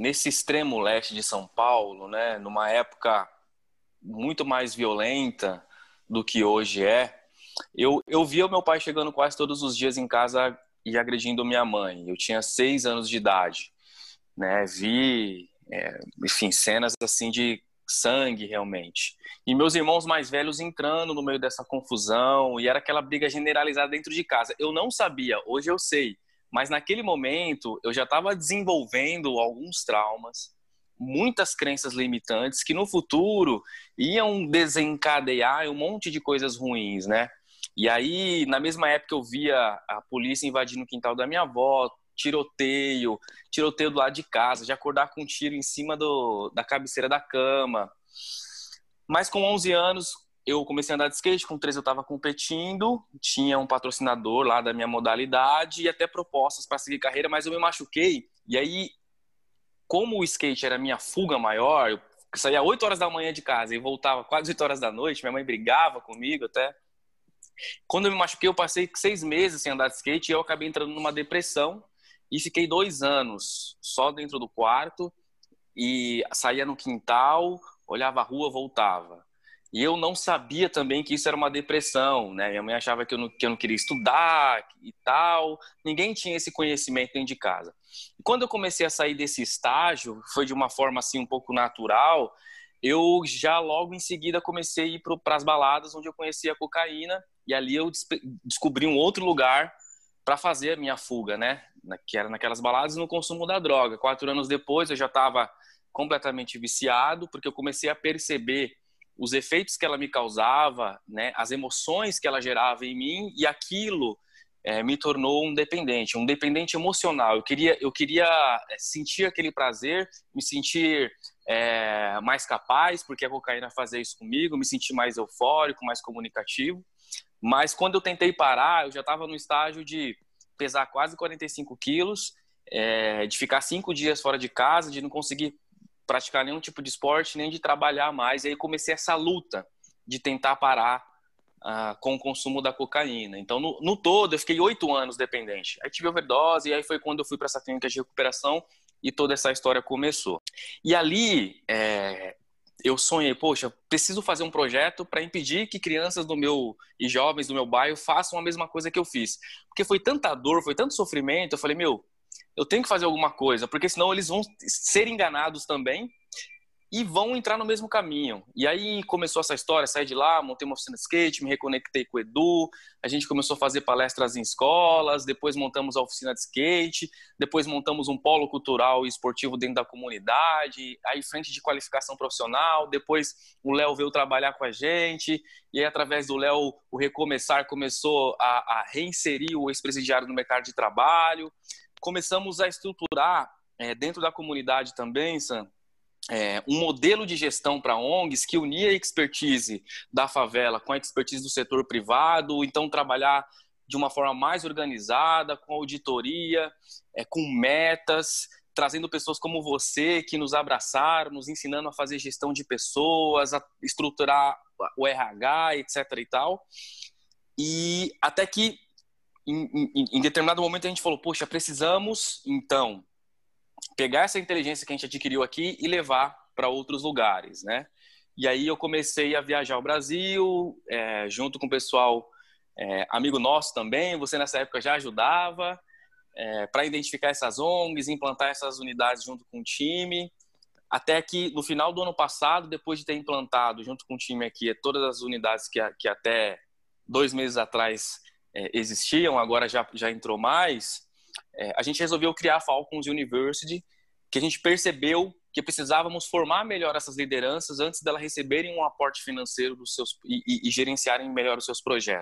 nesse extremo leste de São Paulo, né, numa época muito mais violenta do que hoje é, eu, eu via o meu pai chegando quase todos os dias em casa e agredindo minha mãe. Eu tinha seis anos de idade, né? Vi, é, enfim, cenas assim de sangue realmente. E meus irmãos mais velhos entrando no meio dessa confusão e era aquela briga generalizada dentro de casa. Eu não sabia, hoje eu sei, mas naquele momento eu já estava desenvolvendo alguns traumas, muitas crenças limitantes que no futuro iam desencadear um monte de coisas ruins, né? E aí, na mesma época, eu via a polícia invadindo o quintal da minha avó, tiroteio, tiroteio do lado de casa, de acordar com um tiro em cima do, da cabeceira da cama. Mas com 11 anos, eu comecei a andar de skate, com 13 eu estava competindo, tinha um patrocinador lá da minha modalidade e até propostas para seguir carreira, mas eu me machuquei. E aí, como o skate era minha fuga maior, eu saía 8 horas da manhã de casa e voltava quase 8 horas da noite, minha mãe brigava comigo até. Quando eu me machuquei, eu passei seis meses sem andar de skate e eu acabei entrando numa depressão e fiquei dois anos só dentro do quarto e saía no quintal, olhava a rua, voltava. E eu não sabia também que isso era uma depressão, né? Minha mãe achava que eu, não, que eu não queria estudar e tal. Ninguém tinha esse conhecimento dentro de casa. E quando eu comecei a sair desse estágio, foi de uma forma assim um pouco natural, eu já logo em seguida comecei a ir para as baladas onde eu conhecia a cocaína e ali eu descobri um outro lugar para fazer a minha fuga, né? Que era naquelas baladas no consumo da droga. Quatro anos depois eu já estava completamente viciado, porque eu comecei a perceber os efeitos que ela me causava, né? As emoções que ela gerava em mim e aquilo é, me tornou um dependente, um dependente emocional. Eu queria, eu queria é, sentir aquele prazer, me sentir é, mais capaz, porque a cocaína fazia isso comigo, me sentir mais eufórico, mais comunicativo. Mas quando eu tentei parar, eu já estava no estágio de pesar quase 45 quilos, é, de ficar cinco dias fora de casa, de não conseguir praticar nenhum tipo de esporte, nem de trabalhar mais. E aí comecei essa luta de tentar parar uh, com o consumo da cocaína. Então, no, no todo, eu fiquei oito anos dependente. Aí tive overdose, e aí foi quando eu fui para essa clínica de recuperação e toda essa história começou. E ali, é, eu sonhei, poxa, preciso fazer um projeto para impedir que crianças do meu e jovens do meu bairro façam a mesma coisa que eu fiz. Porque foi tanta dor, foi tanto sofrimento, eu falei, meu, eu tenho que fazer alguma coisa, porque senão eles vão ser enganados também e vão entrar no mesmo caminho. E aí começou essa história, saí de lá, montei uma oficina de skate, me reconectei com o Edu, a gente começou a fazer palestras em escolas, depois montamos a oficina de skate, depois montamos um polo cultural e esportivo dentro da comunidade, aí frente de qualificação profissional, depois o Léo veio trabalhar com a gente, e aí através do Léo o Recomeçar começou a, a reinserir o ex-presidiário no mercado de trabalho, começamos a estruturar é, dentro da comunidade também, Sam, é, um modelo de gestão para ONGs que unia a expertise da favela com a expertise do setor privado, então trabalhar de uma forma mais organizada, com auditoria, é, com metas, trazendo pessoas como você que nos abraçaram, nos ensinando a fazer gestão de pessoas, a estruturar o RH, etc. e tal. E até que em, em, em determinado momento a gente falou, poxa, precisamos então pegar essa inteligência que a gente adquiriu aqui e levar para outros lugares, né? E aí eu comecei a viajar ao Brasil, é, junto com o pessoal, é, amigo nosso também, você nessa época já ajudava, é, para identificar essas ONGs, implantar essas unidades junto com o time, até que no final do ano passado, depois de ter implantado junto com o time aqui todas as unidades que, que até dois meses atrás é, existiam, agora já, já entrou mais, é, a gente resolveu criar a Falcons University, que a gente percebeu que precisávamos formar melhor essas lideranças antes delas receberem um aporte financeiro dos seus e, e, e gerenciarem melhor os seus projetos.